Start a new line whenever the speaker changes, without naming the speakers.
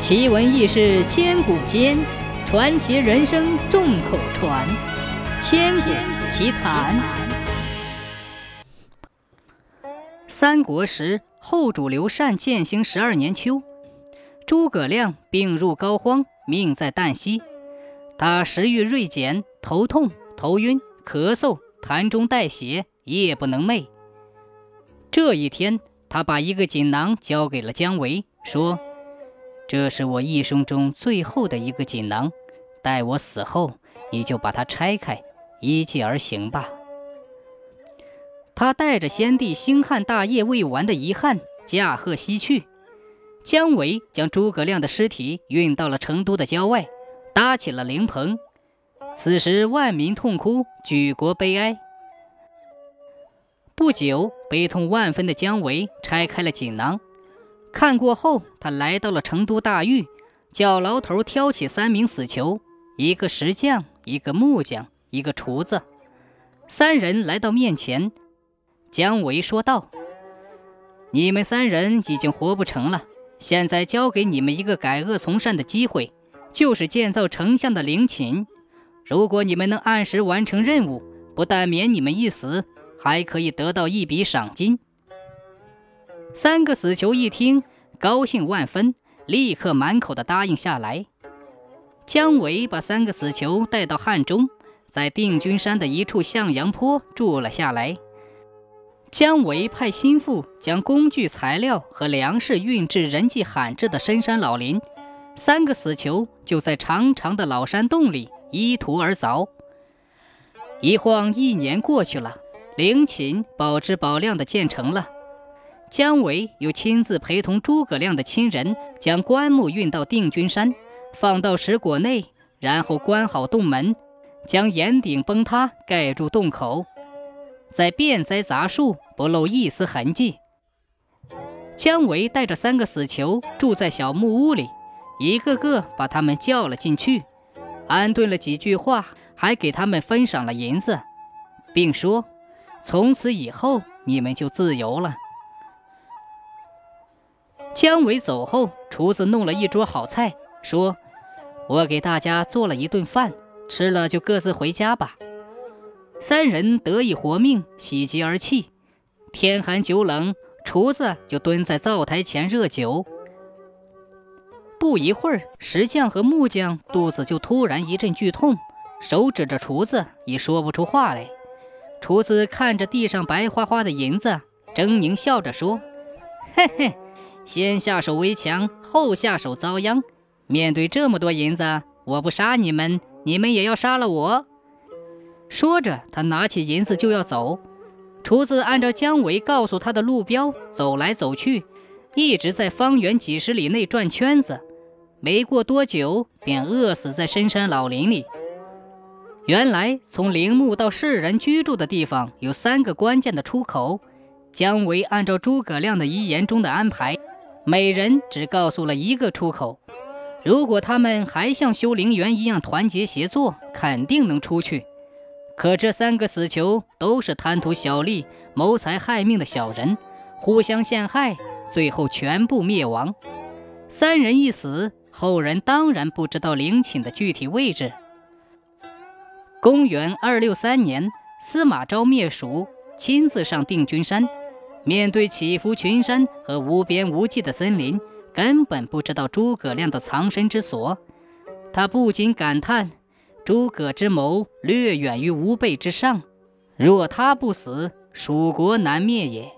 奇闻异事千古间，传奇人生众口传。千古奇谈。三国时，后主刘禅建兴十二年秋，诸葛亮病入膏肓，命在旦夕。他食欲锐减，头痛、头晕、咳嗽，痰中带血，夜不能寐。这一天，他把一个锦囊交给了姜维，说：“这是我一生中最后的一个锦囊，待我死后，你就把它拆开，依计而行吧。”他带着先帝兴汉大业未完的遗憾，驾鹤西去。姜维将诸葛亮的尸体运到了成都的郊外，搭起了灵棚。此时万民痛哭，举国悲哀。不久，悲痛万分的姜维拆开了锦囊，看过后，他来到了成都大狱，叫牢头挑起三名死囚：一个石匠，一个木匠，一个厨子。三人来到面前，姜维说道：“你们三人已经活不成了，现在交给你们一个改恶从善的机会，就是建造丞相的陵寝。如果你们能按时完成任务，不但免你们一死。”还可以得到一笔赏金。三个死囚一听，高兴万分，立刻满口的答应下来。姜维把三个死囚带到汉中，在定军山的一处向阳坡住了下来。姜维派心腹将工具、材料和粮食运至人迹罕至的深山老林，三个死囚就在长长的老山洞里依图而凿。一晃一年过去了。陵寝保质保量的建成了，姜维又亲自陪同诸葛亮的亲人，将棺木运到定军山，放到石椁内，然后关好洞门，将岩顶崩塌盖住洞口，再遍栽杂树，不露一丝痕迹。姜维带着三个死囚住在小木屋里，一个个把他们叫了进去，安顿了几句话，还给他们分赏了银子，并说。从此以后，你们就自由了。姜维走后，厨子弄了一桌好菜，说：“我给大家做了一顿饭，吃了就各自回家吧。”三人得以活命，喜极而泣。天寒酒冷，厨子就蹲在灶台前热酒。不一会儿，石匠和木匠肚子就突然一阵剧痛，手指着厨子，已说不出话来。厨子看着地上白花花的银子，狰狞笑着说：“嘿嘿，先下手为强，后下手遭殃。面对这么多银子，我不杀你们，你们也要杀了我。”说着，他拿起银子就要走。厨子按照姜维告诉他的路标走来走去，一直在方圆几十里内转圈子，没过多久便饿死在深山老林里。原来，从陵墓到世人居住的地方有三个关键的出口。姜维按照诸葛亮的遗言中的安排，每人只告诉了一个出口。如果他们还像修陵园一样团结协作，肯定能出去。可这三个死囚都是贪图小利、谋财害命的小人，互相陷害，最后全部灭亡。三人一死，后人当然不知道陵寝的具体位置。公元二六三年，司马昭灭蜀，亲自上定军山，面对起伏群山和无边无际的森林，根本不知道诸葛亮的藏身之所。他不禁感叹：诸葛之谋略远于吾辈之上，若他不死，蜀国难灭也。